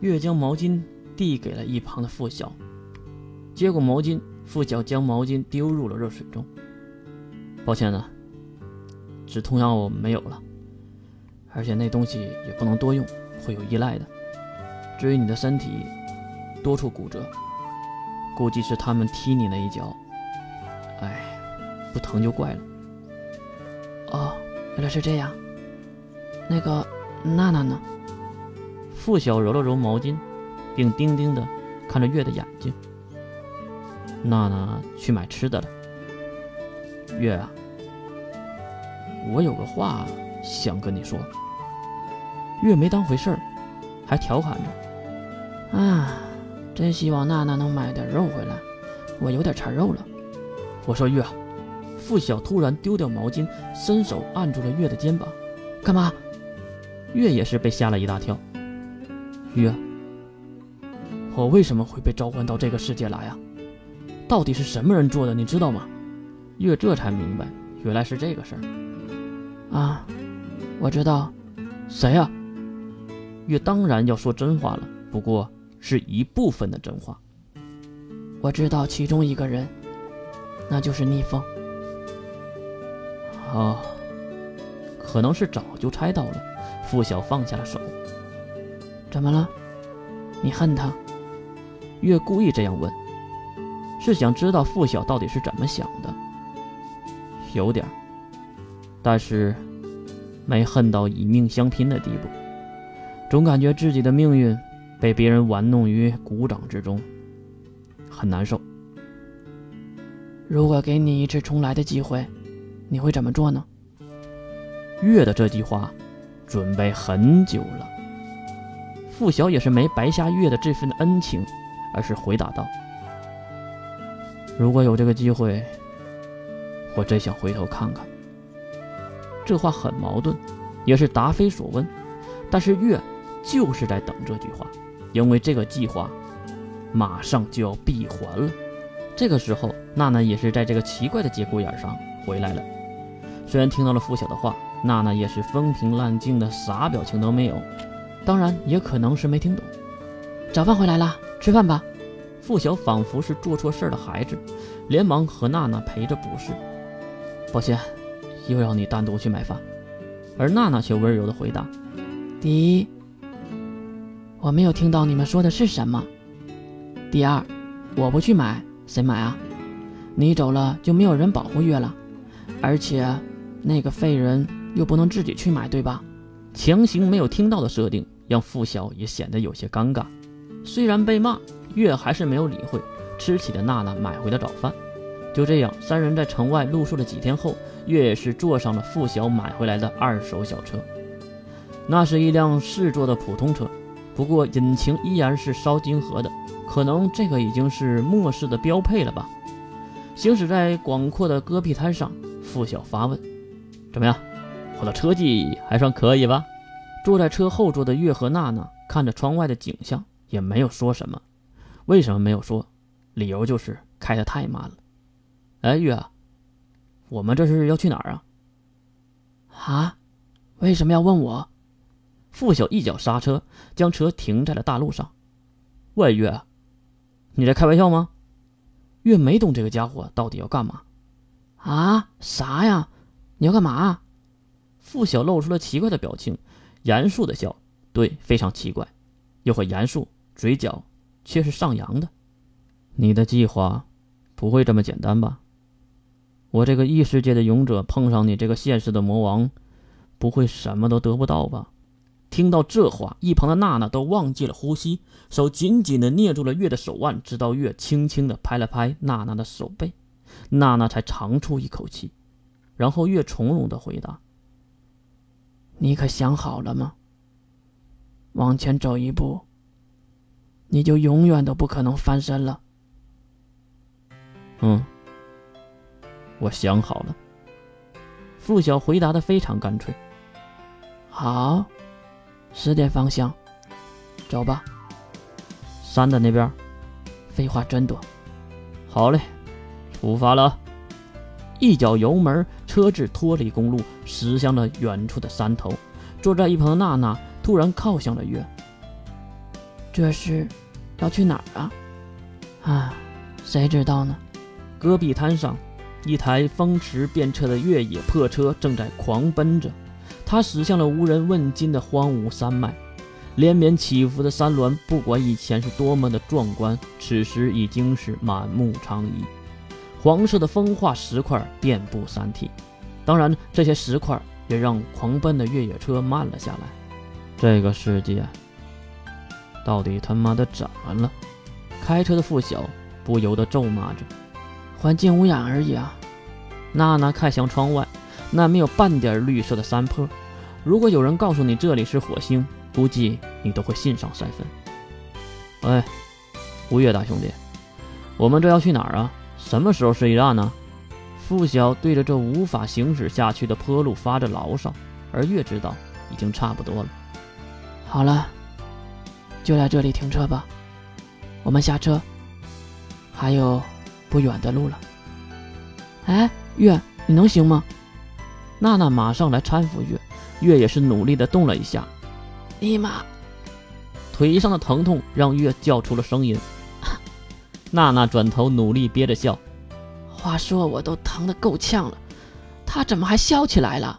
月将毛巾递给了一旁的付晓，接过毛巾，付晓将毛巾丢入了热水中。抱歉了，止痛药没有了，而且那东西也不能多用，会有依赖的。至于你的身体多处骨折，估计是他们踢你那一脚。哎，不疼就怪了。哦，原来是这样。那个娜娜呢？付晓揉了揉毛巾，并定定的看着月的眼睛。娜娜去买吃的了。月啊，我有个话想跟你说。月没当回事儿，还调侃着：“啊，真希望娜娜能买点肉回来，我有点馋肉了。”我说月，付晓突然丢掉毛巾，伸手按住了月的肩膀。干嘛？月也是被吓了一大跳。月，我为什么会被召唤到这个世界来啊？到底是什么人做的？你知道吗？月这才明白，原来是这个事儿。啊，我知道。谁啊？月当然要说真话了，不过是一部分的真话。我知道其中一个人。那就是逆风。哦，可能是早就猜到了。付晓放下了手。怎么了？你恨他？月故意这样问，是想知道付晓到底是怎么想的。有点，但是没恨到以命相拼的地步。总感觉自己的命运被别人玩弄于股掌之中，很难受。如果给你一次重来的机会，你会怎么做呢？月的这句话，准备很久了。付晓也是没白瞎月的这份恩情，而是回答道：“如果有这个机会，我真想回头看看。”这话很矛盾，也是答非所问。但是月就是在等这句话，因为这个计划马上就要闭环了。这个时候，娜娜也是在这个奇怪的节骨眼上回来了。虽然听到了付晓的话，娜娜也是风平浪静的，啥表情都没有。当然，也可能是没听懂。早饭回来啦，吃饭吧。付晓仿佛是做错事的孩子，连忙和娜娜陪着不是。抱歉，又要你单独去买饭。而娜娜却温柔的回答：“第一，我没有听到你们说的是什么。第二，我不去买。”谁买啊？你走了就没有人保护月了，而且那个废人又不能自己去买，对吧？强行没有听到的设定让付晓也显得有些尴尬。虽然被骂，月还是没有理会，吃起了娜娜买回的早饭。就这样，三人在城外露宿了几天后，月也是坐上了付晓买回来的二手小车。那是一辆四座的普通车，不过引擎依然是烧金河的。可能这个已经是末世的标配了吧？行驶在广阔的戈壁滩上，付晓发问：“怎么样，我的车技还算可以吧？”坐在车后座的月和娜娜看着窗外的景象，也没有说什么。为什么没有说？理由就是开得太慢了。哎，月，我们这是要去哪儿啊？啊？为什么要问我？付晓一脚刹车，将车停在了大路上。喂，月。你在开玩笑吗？月没懂这个家伙到底要干嘛？啊？啥呀？你要干嘛？付晓露出了奇怪的表情，严肃的笑。对，非常奇怪，又很严肃，嘴角却是上扬的。你的计划不会这么简单吧？我这个异世界的勇者碰上你这个现实的魔王，不会什么都得不到吧？听到这话，一旁的娜娜都忘记了呼吸，手紧紧的捏住了月的手腕，直到月轻轻的拍了拍娜娜的手背，娜娜才长出一口气，然后月从容的回答：“你可想好了吗？往前走一步，你就永远都不可能翻身了。”“嗯，我想好了。”付晓回答的非常干脆。“好。”十点方向，走吧。山的那边，废话真多。好嘞，出发了。一脚油门，车子脱离公路，驶向了远处的山头。坐在一旁的娜娜突然靠向了月。这是要去哪儿啊？啊，谁知道呢？戈壁滩上，一台风驰电掣的越野破车正在狂奔着，它驶向了无人问津的荒芜山脉。连绵起伏的山峦，不管以前是多么的壮观，此时已经是满目疮痍。黄色的风化石块遍布山体，当然，这些石块也让狂奔的越野车慢了下来。这个世界到底他妈的怎么了？开车的付晓不由得咒骂着：“环境污染而已啊！”娜娜看向窗外，那没有半点绿色的山坡。如果有人告诉你这里是火星，估计你都会信上三分。哎，吴越大兄弟，我们这要去哪儿啊？什么时候是一站呢？付晓对着这无法行驶下去的坡路发着牢骚，而月知道已经差不多了。好了，就在这里停车吧，我们下车，还有不远的路了。哎，月，你能行吗？娜娜马上来搀扶月，月也是努力的动了一下。尼玛！腿上的疼痛让月叫出了声音。娜娜转头努力憋着笑。话说我都疼得够呛了，他怎么还笑起来了？